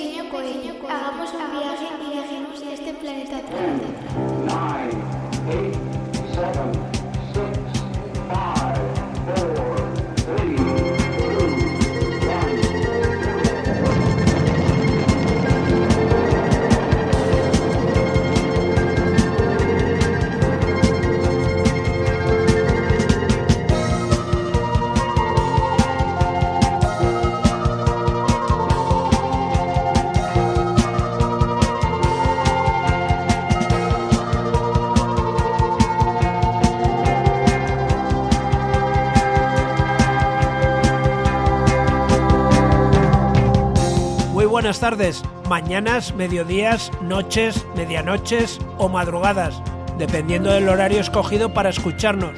pequeño coello. Hagamos un viaje y viajemos a este planeta Tierra. Buenas tardes, mañanas, mediodías, noches, medianoches o madrugadas, dependiendo del horario escogido para escucharnos.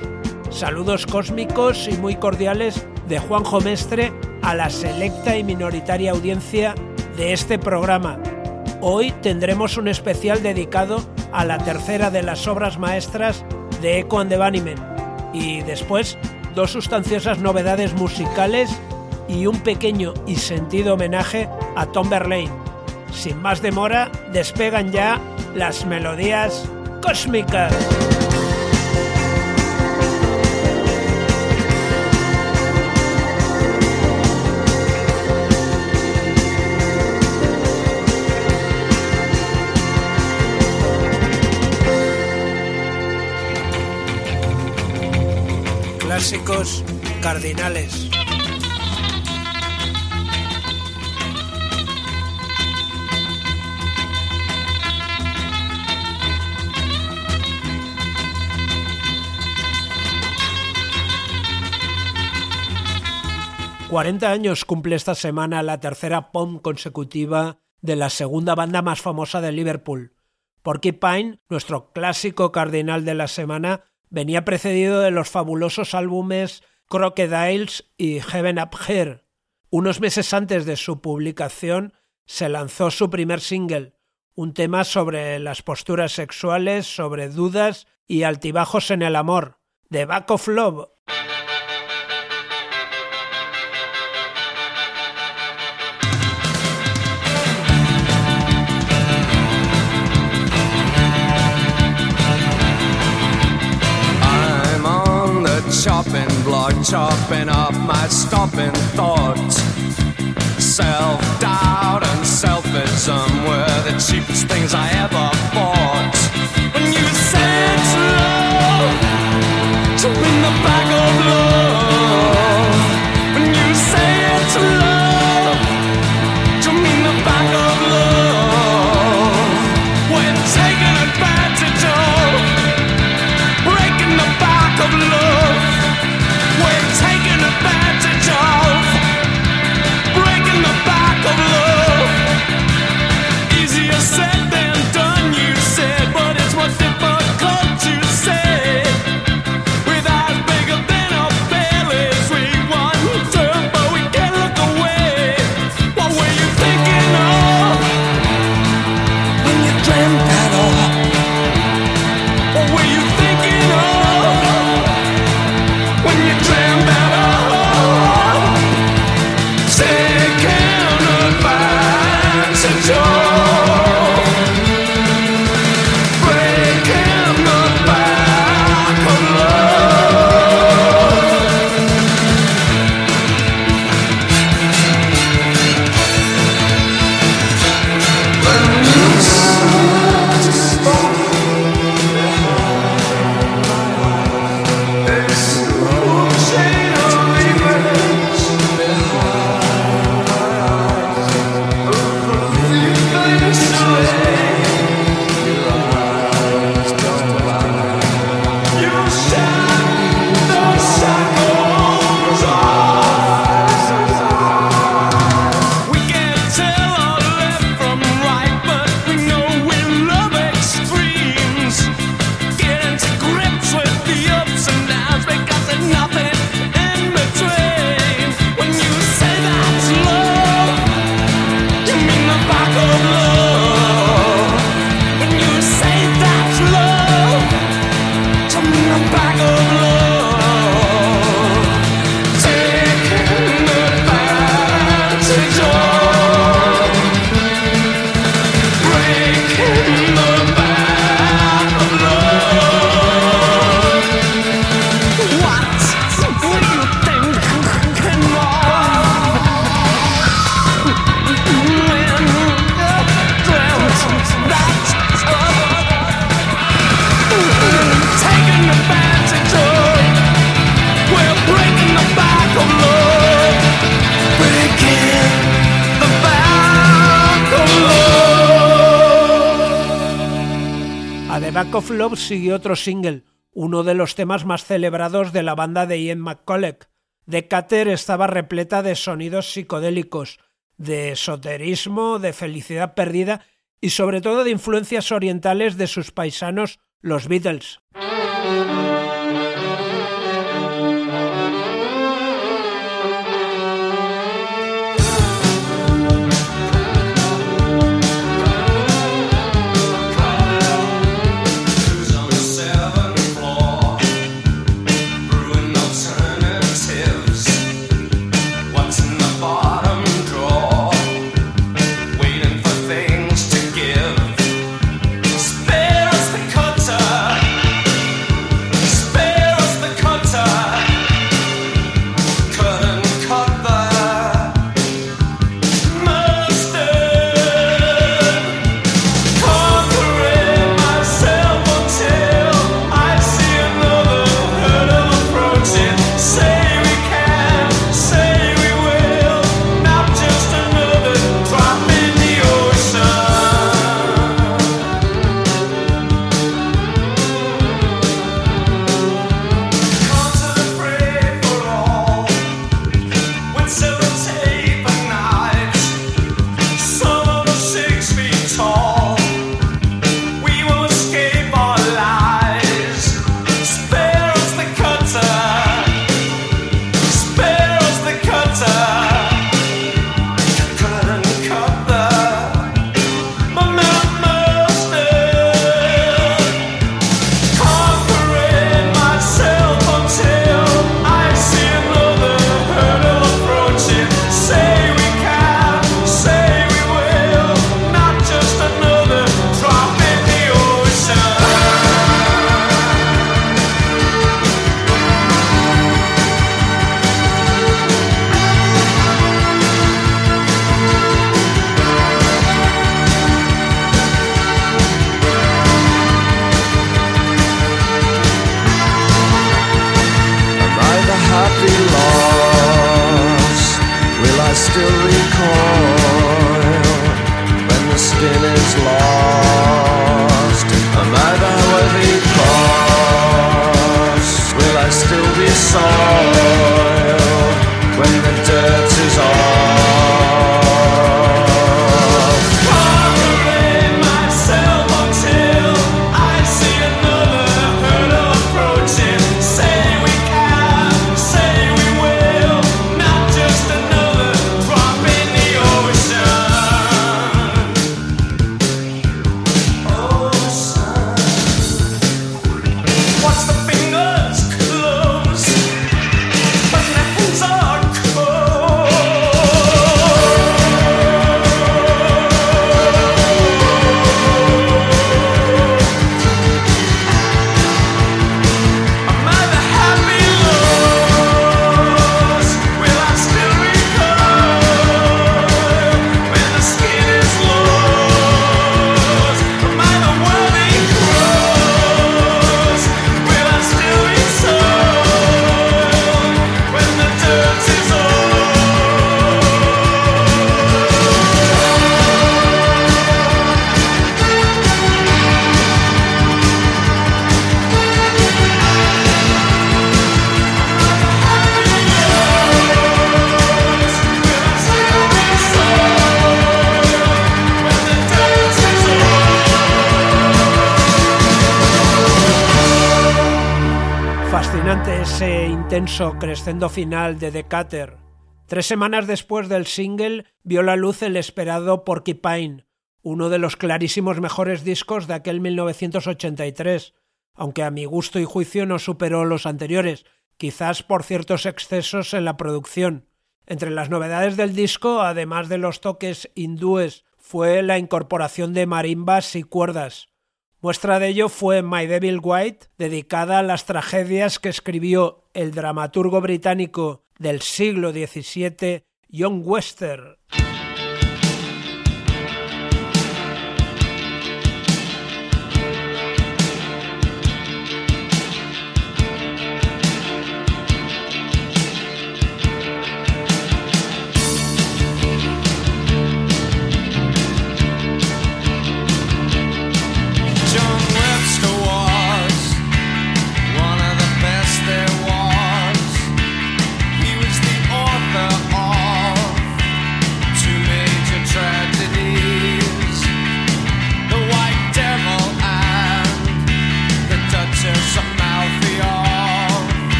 Saludos cósmicos y muy cordiales de Juanjo Mestre a la selecta y minoritaria audiencia de este programa. Hoy tendremos un especial dedicado a la tercera de las obras maestras de Echo and the Bunnymen y después dos sustanciosas novedades musicales y un pequeño y sentido homenaje a Tom Verlaine. Sin más demora, despegan ya las melodías cósmicas. Clásicos cardinales. ...40 años cumple esta semana la tercera POM consecutiva de la segunda banda más famosa de Liverpool. Porcupine, nuestro clásico cardinal de la semana, venía precedido de los fabulosos álbumes Crocodiles y Heaven Up Here. Unos meses antes de su publicación se lanzó su primer single, un tema sobre las posturas sexuales, sobre dudas y altibajos en el amor, The Back of Love. Chopping block, chopping off my stopping thoughts. Self doubt and selfism were the cheapest things I ever bought. When you said love, to win the back of love. Siguió otro single, uno de los temas más celebrados de la banda de Ian McCulloch. Decatur estaba repleta de sonidos psicodélicos, de esoterismo, de felicidad perdida y sobre todo de influencias orientales de sus paisanos, los Beatles. Intenso crescendo final de Decatur. Tres semanas después del single vio la luz el esperado Porcupine, uno de los clarísimos mejores discos de aquel 1983, aunque a mi gusto y juicio no superó los anteriores, quizás por ciertos excesos en la producción. Entre las novedades del disco, además de los toques hindúes, fue la incorporación de marimbas y cuerdas. Muestra de ello fue My Devil White, dedicada a las tragedias que escribió el dramaturgo británico del siglo XVII, John Wester.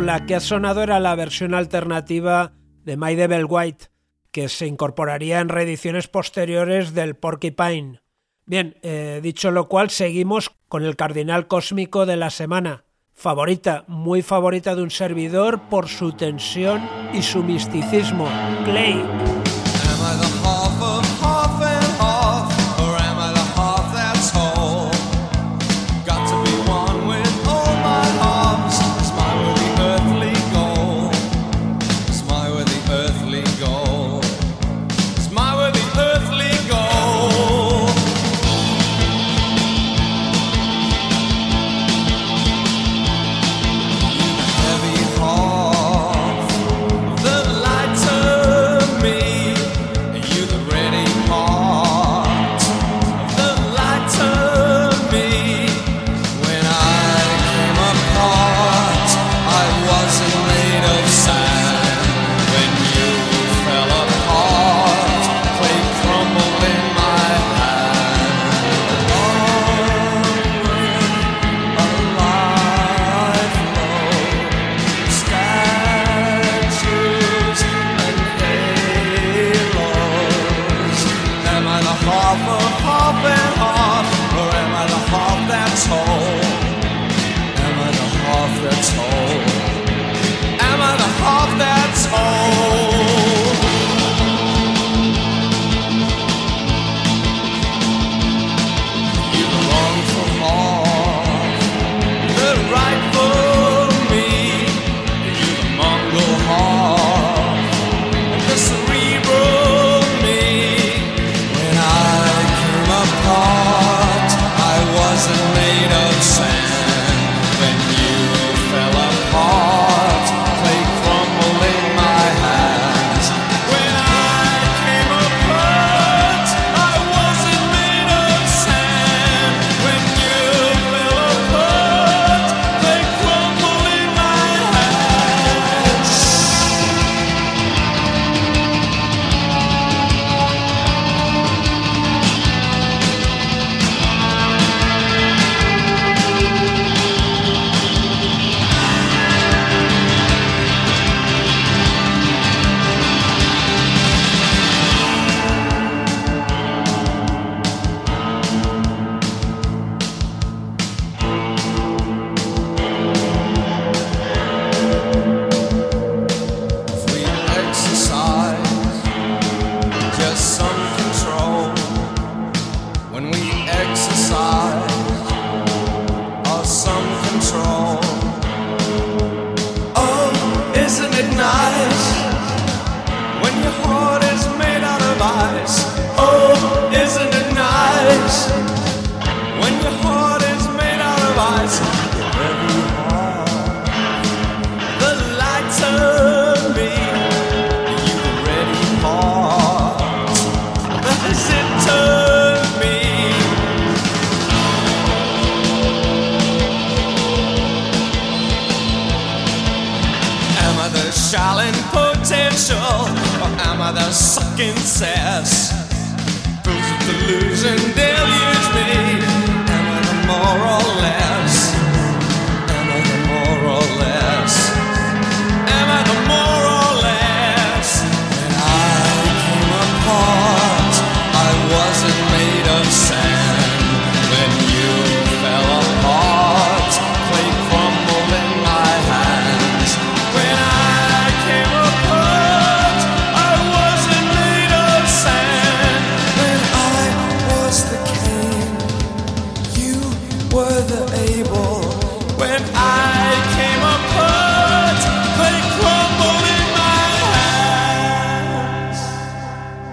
la que ha sonado era la versión alternativa de My Devil White, que se incorporaría en reediciones posteriores del Porcupine. Bien, eh, dicho lo cual, seguimos con el cardinal cósmico de la semana, favorita, muy favorita de un servidor por su tensión y su misticismo, Clay.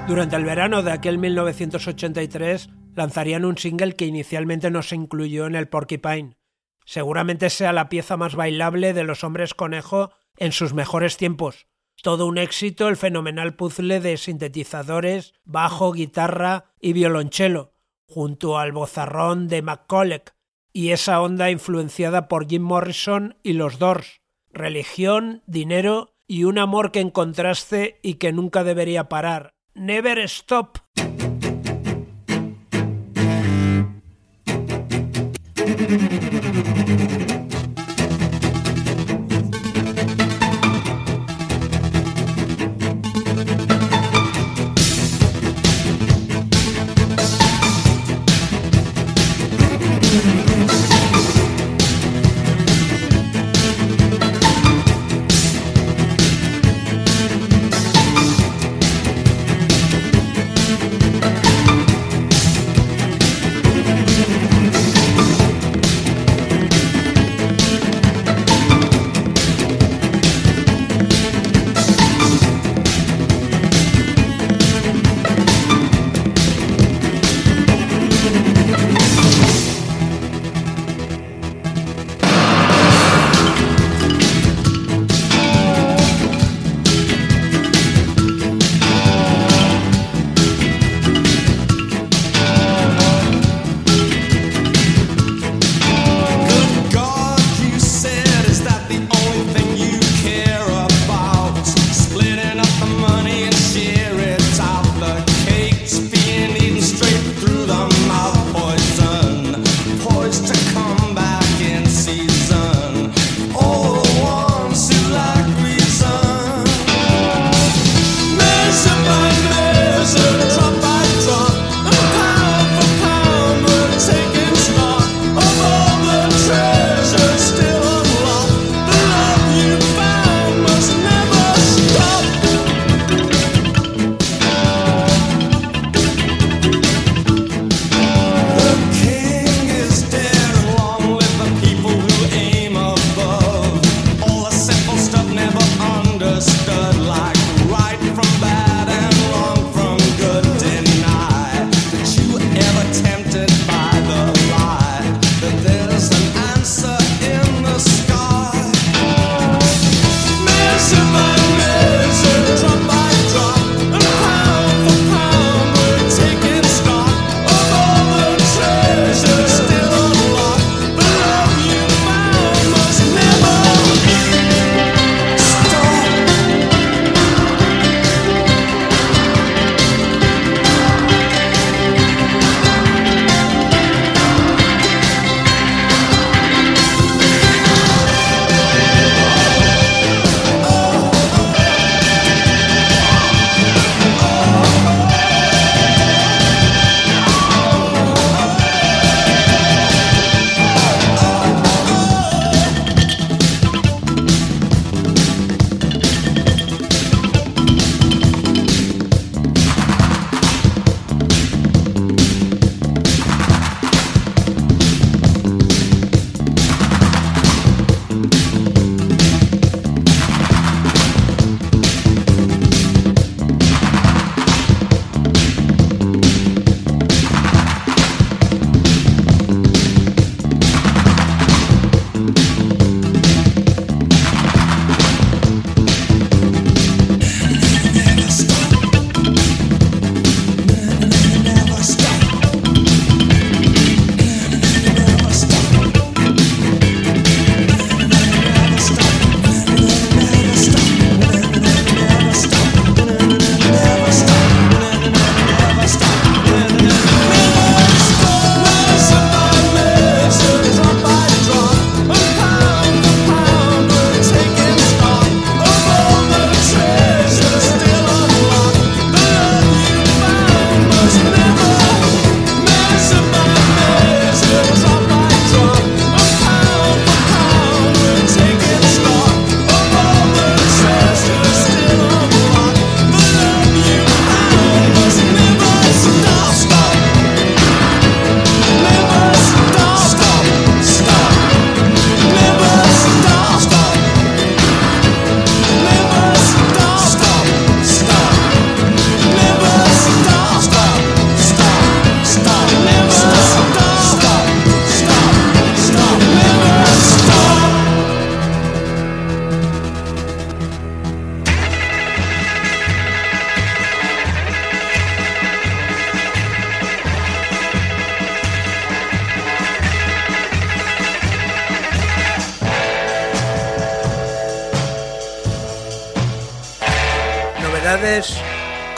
Durante el verano de aquel 1983 lanzarían un single que inicialmente no se incluyó en el Porcupine. Seguramente sea la pieza más bailable de los hombres conejo en sus mejores tiempos. Todo un éxito el fenomenal puzzle de sintetizadores, bajo, guitarra y violonchelo, junto al bozarrón de McCulloch y esa onda influenciada por Jim Morrison y los Doors. Religión, dinero y un amor que en contraste y que nunca debería parar. Never stop.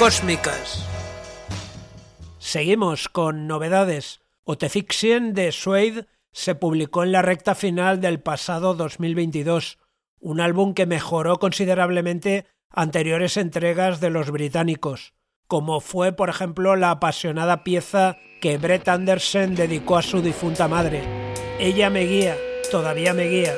cósmicas. Seguimos con novedades. Otefixian de Suede se publicó en la recta final del pasado 2022, un álbum que mejoró considerablemente anteriores entregas de los británicos, como fue por ejemplo la apasionada pieza que Brett Anderson dedicó a su difunta madre. Ella me guía, todavía me guía.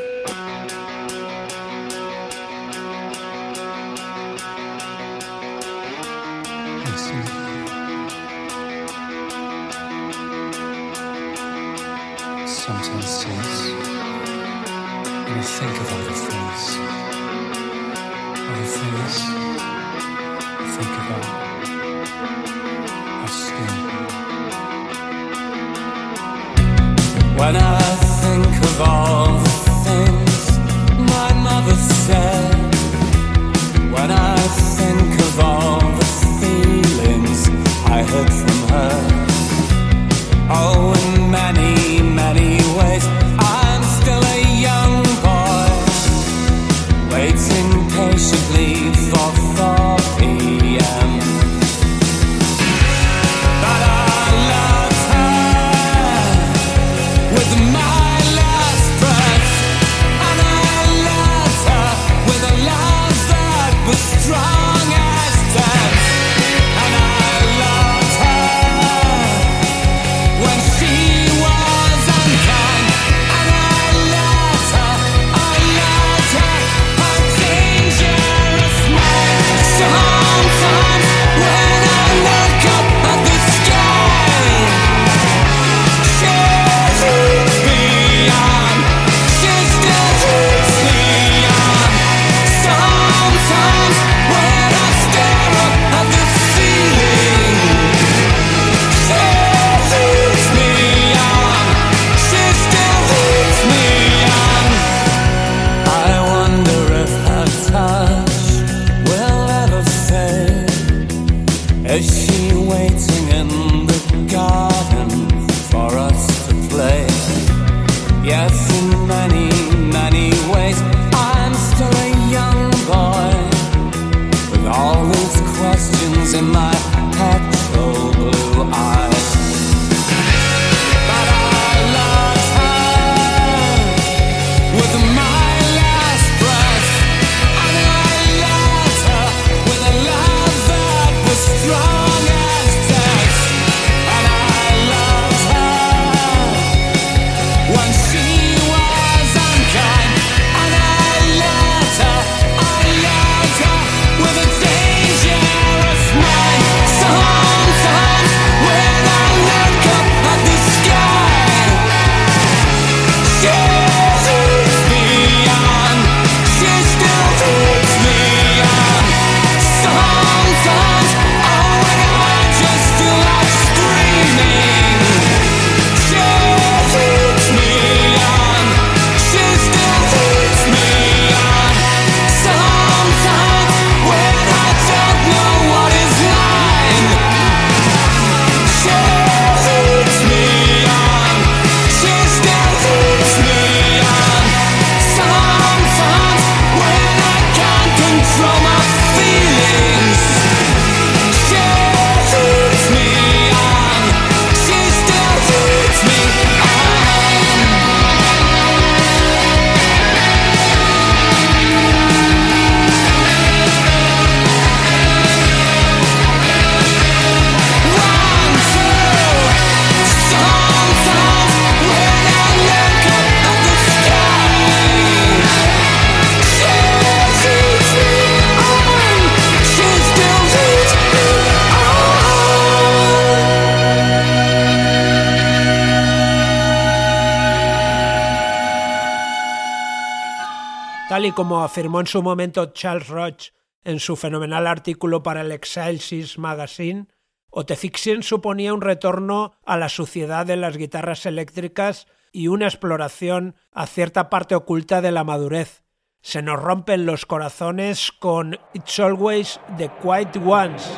y como afirmó en su momento Charles Roche en su fenomenal artículo para el Excelsis Magazine, Otefixian suponía un retorno a la suciedad de las guitarras eléctricas y una exploración a cierta parte oculta de la madurez. Se nos rompen los corazones con It's Always the Quiet Ones.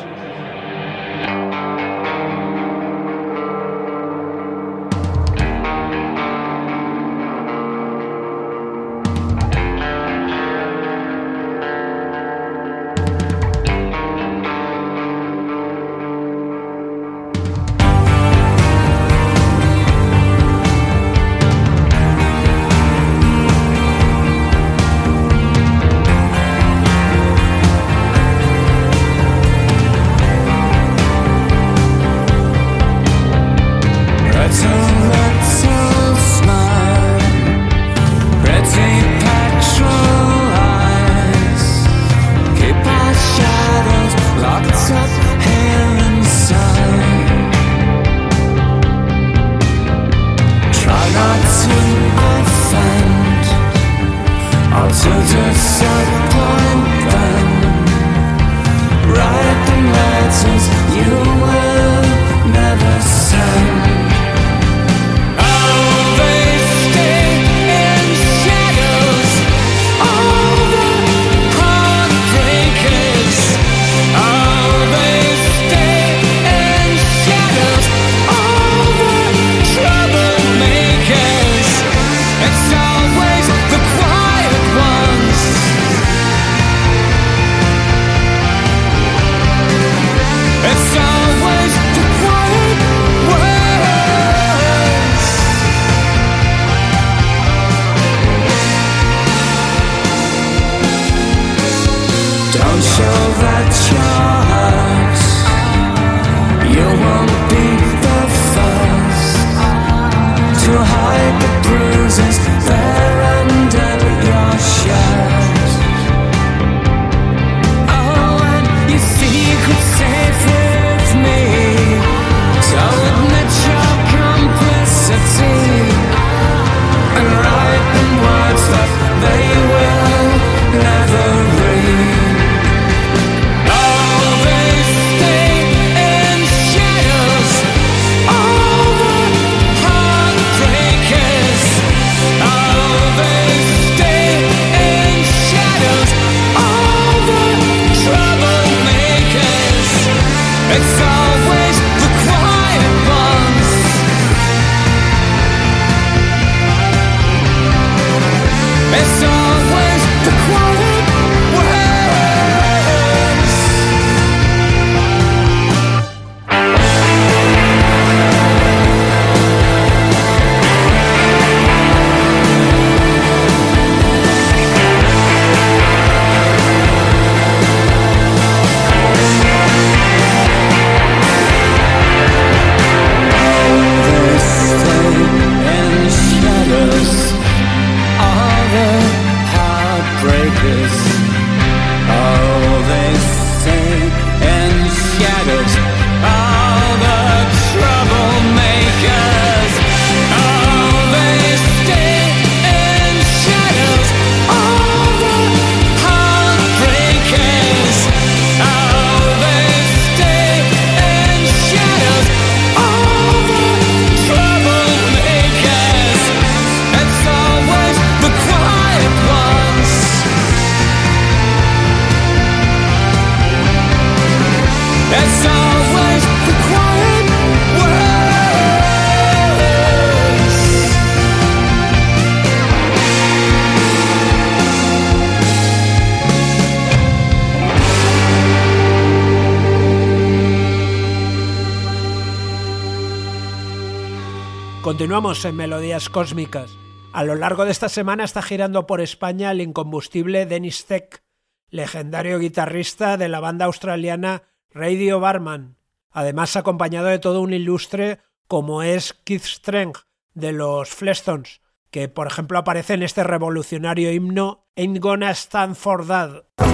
En Melodías Cósmicas. A lo largo de esta semana está girando por España el incombustible Dennis Tech, legendario guitarrista de la banda australiana Radio Barman, además acompañado de todo un ilustre como es Keith Streng de los Flestons, que por ejemplo aparece en este revolucionario himno Ain't Gonna Stand for That.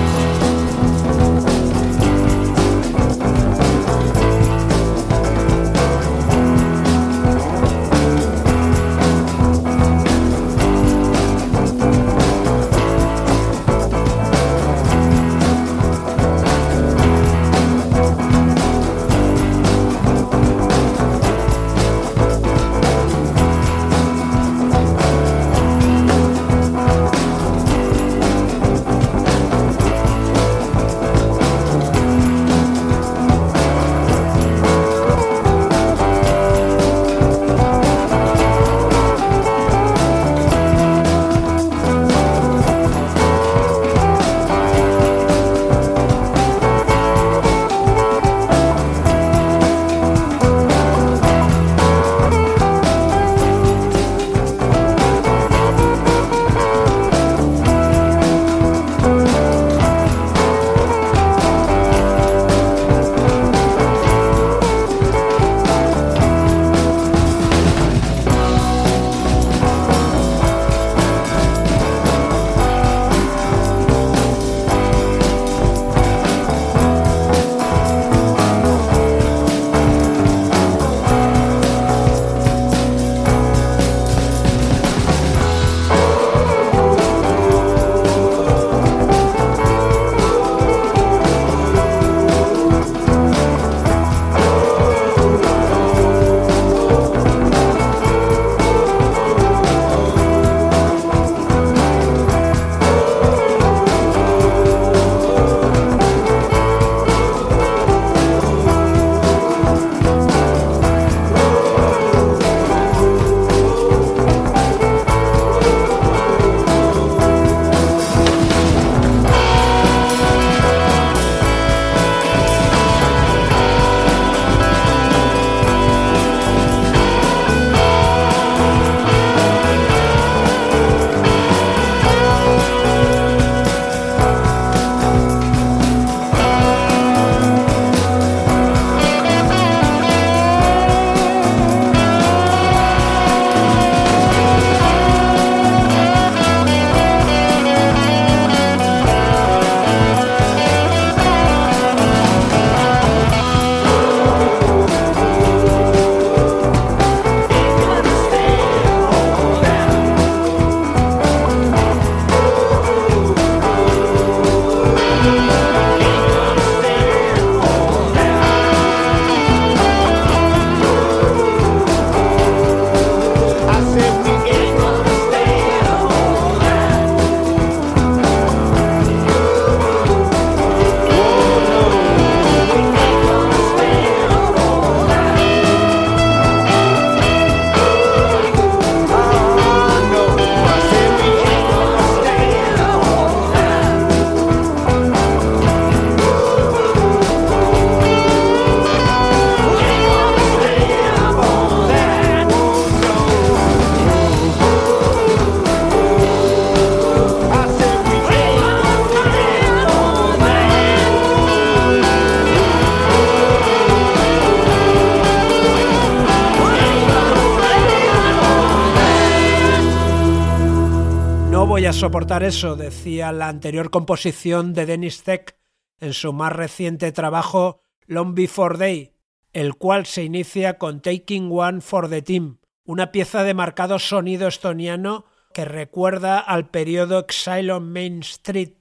soportar eso, decía la anterior composición de Dennis Tech en su más reciente trabajo Long Before Day, el cual se inicia con Taking One for the Team, una pieza de marcado sonido estoniano que recuerda al periodo Exile on Main Street.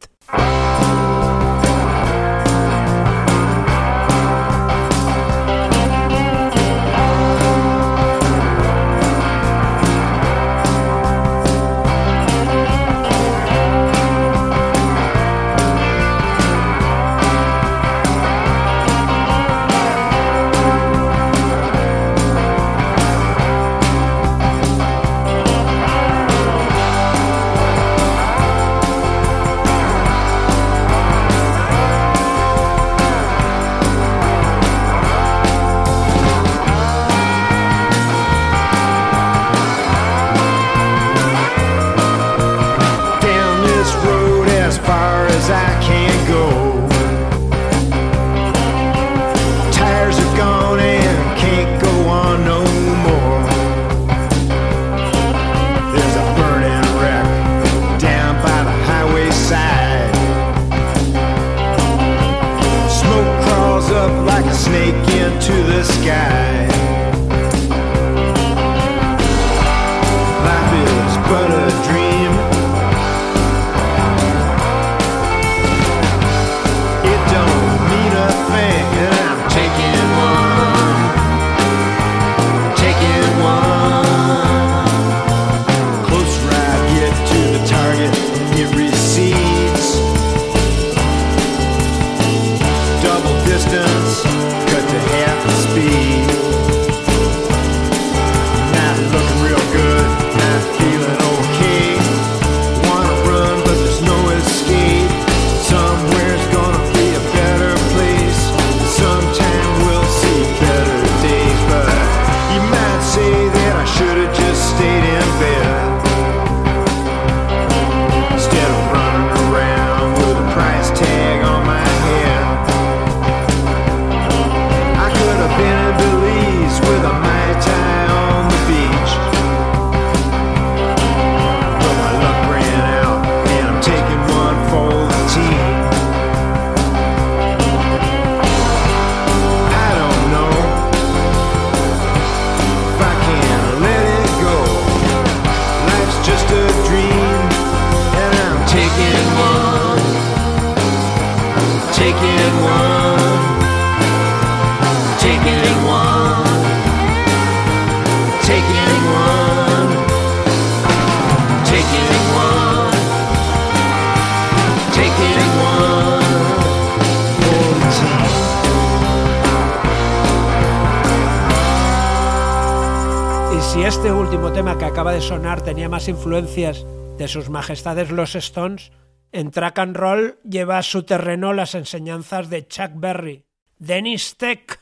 sonar tenía más influencias de sus majestades los Stones, en track and roll lleva a su terreno las enseñanzas de Chuck Berry, Dennis Tech,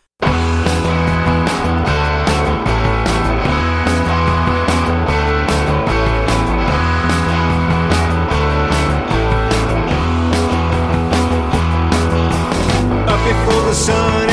the sun.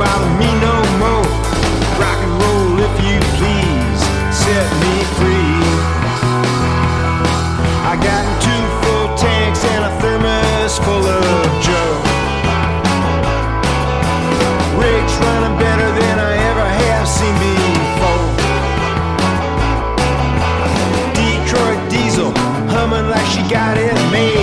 bother me no more. Rock and roll, if you please, set me free. I got two full tanks and a thermos full of Joe. Rick's running better than I ever have seen before. Detroit diesel humming like she got it made.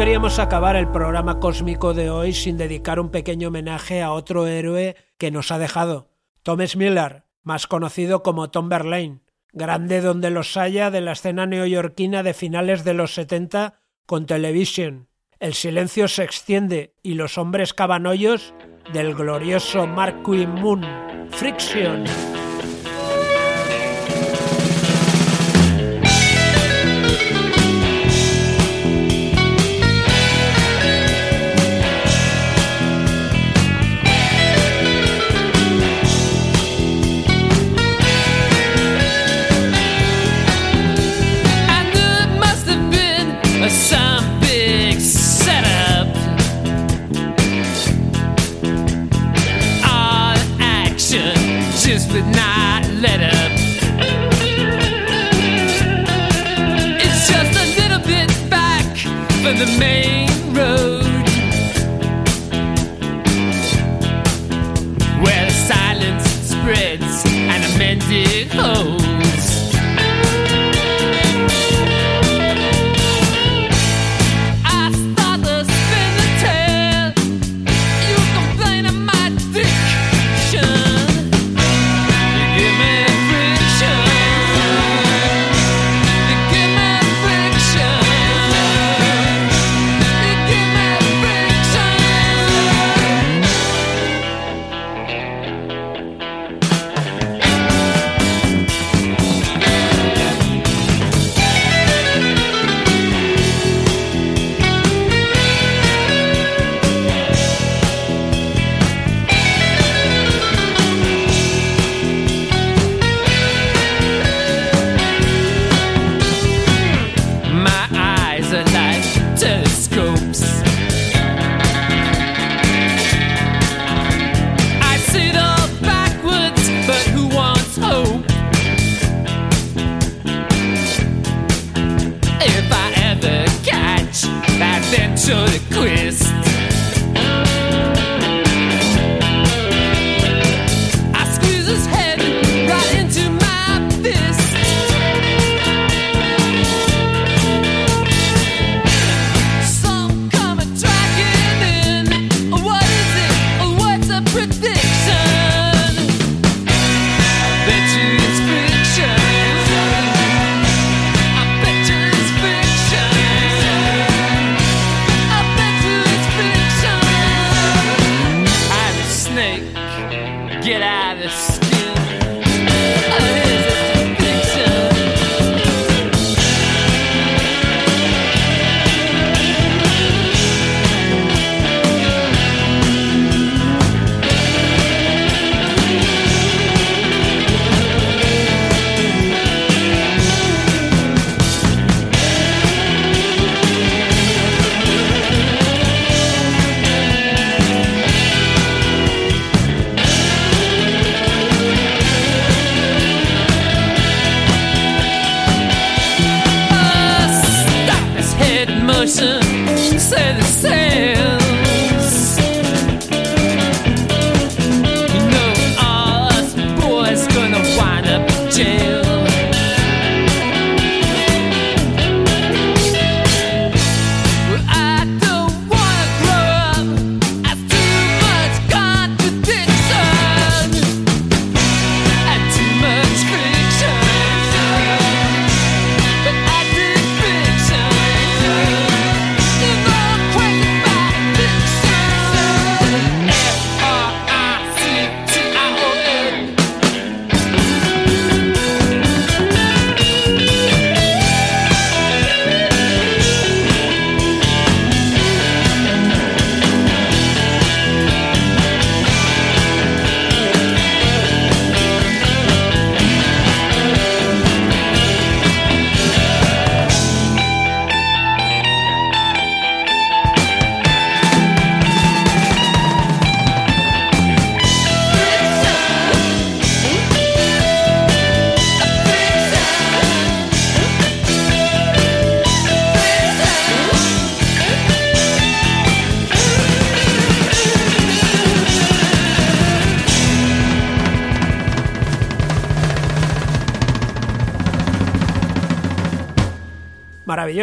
queríamos acabar el programa cósmico de hoy sin dedicar un pequeño homenaje a otro héroe que nos ha dejado, Tom Miller, más conocido como Tom Verlaine, grande donde los haya de la escena neoyorquina de finales de los 70 con Television. El silencio se extiende y los hombres cabanollos del glorioso Mark Moon. Friction.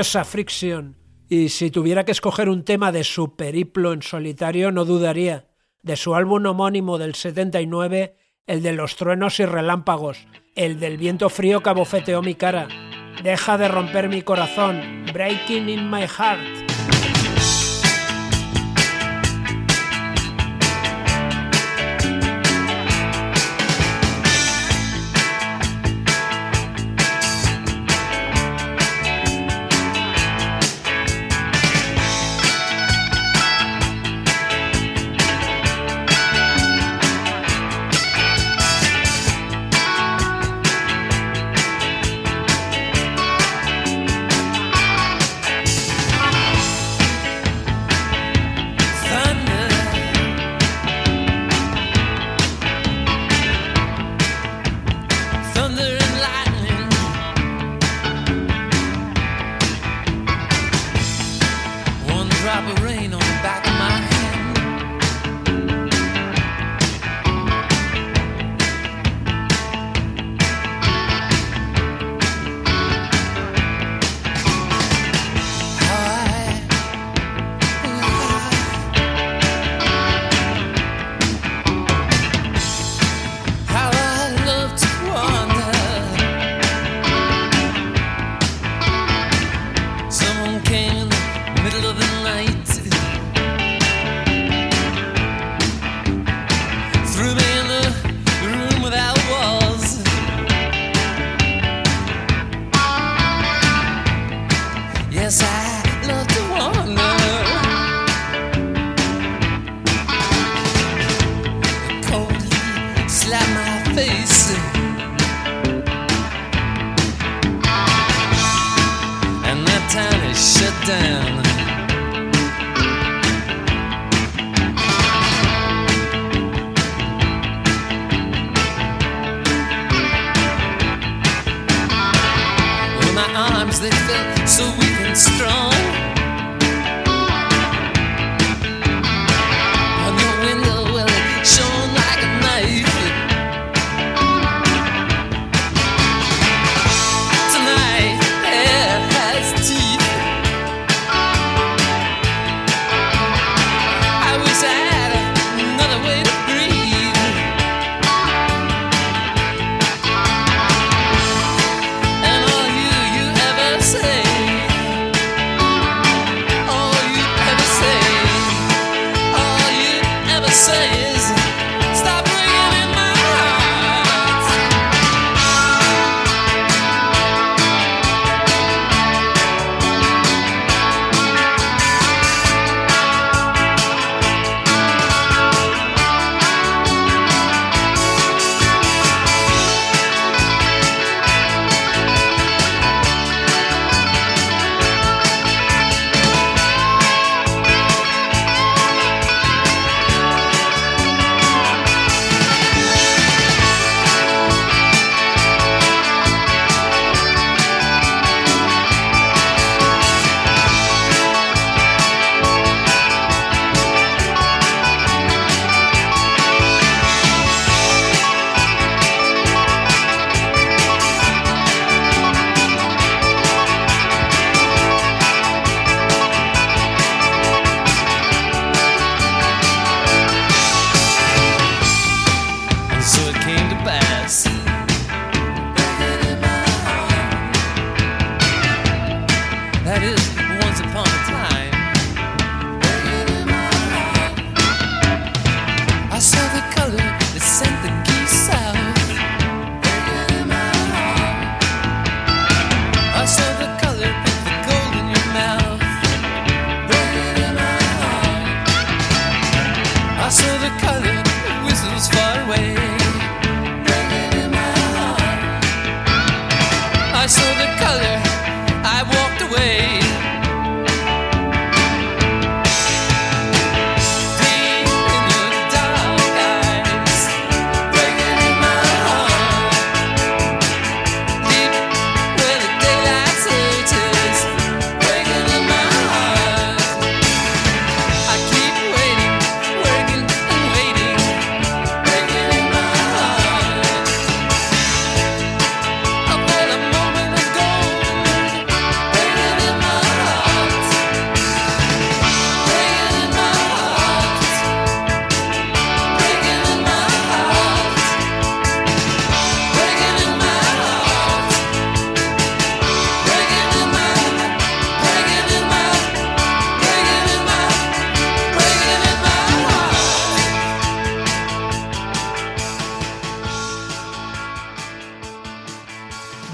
Friction. Y si tuviera que escoger un tema de su periplo en solitario, no dudaría de su álbum homónimo del 79, el de los truenos y relámpagos, el del viento frío que abofeteó mi cara. Deja de romper mi corazón, Breaking in My Heart.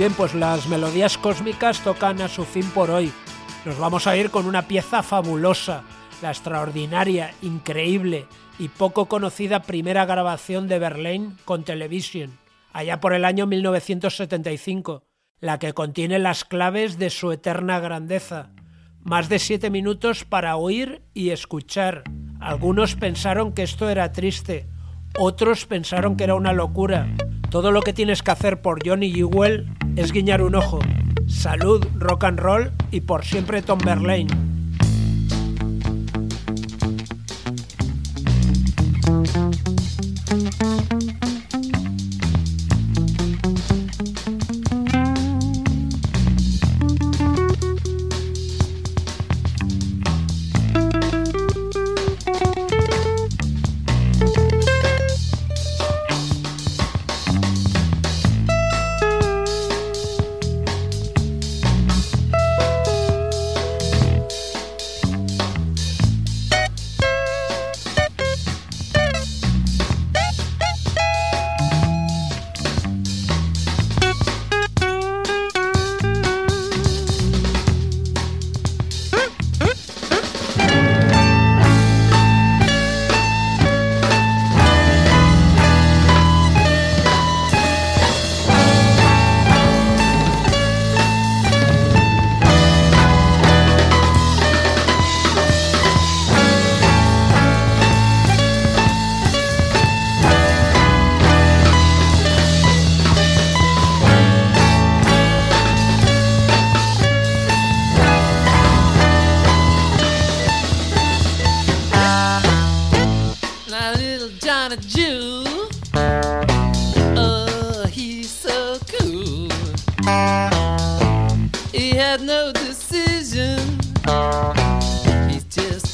Bien, pues las melodías cósmicas tocan a su fin por hoy. Nos vamos a ir con una pieza fabulosa, la extraordinaria, increíble y poco conocida primera grabación de Verlaine con Television, allá por el año 1975, la que contiene las claves de su eterna grandeza. Más de siete minutos para oír y escuchar. Algunos pensaron que esto era triste, otros pensaron que era una locura. Todo lo que tienes que hacer por Johnny Ewell es guiñar un ojo. Salud, rock and roll y por siempre Tom Verlaine.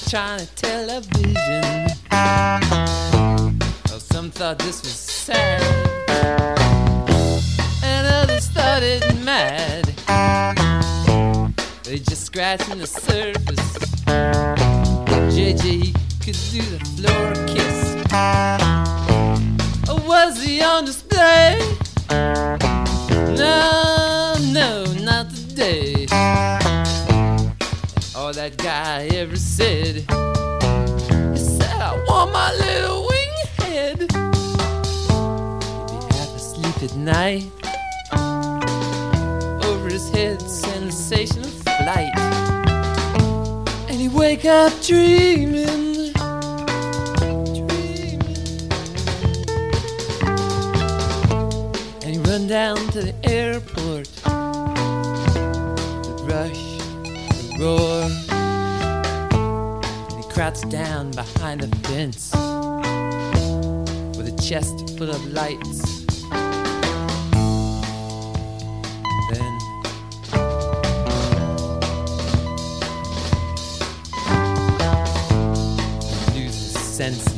Just trying to tell a vision. Oh, some thought this was sad, and others thought it mad. They just scratching the surface. JJ could do the floor kiss. Was he on display? No, no, not that guy ever said, he said, I want my little wing head. He'd be half asleep at night. Over his head, sensation of flight. And he'd wake up dreaming, run down to the airport. The rush, the roar. Crouches down behind the fence with a chest full of lights. Then loses senses.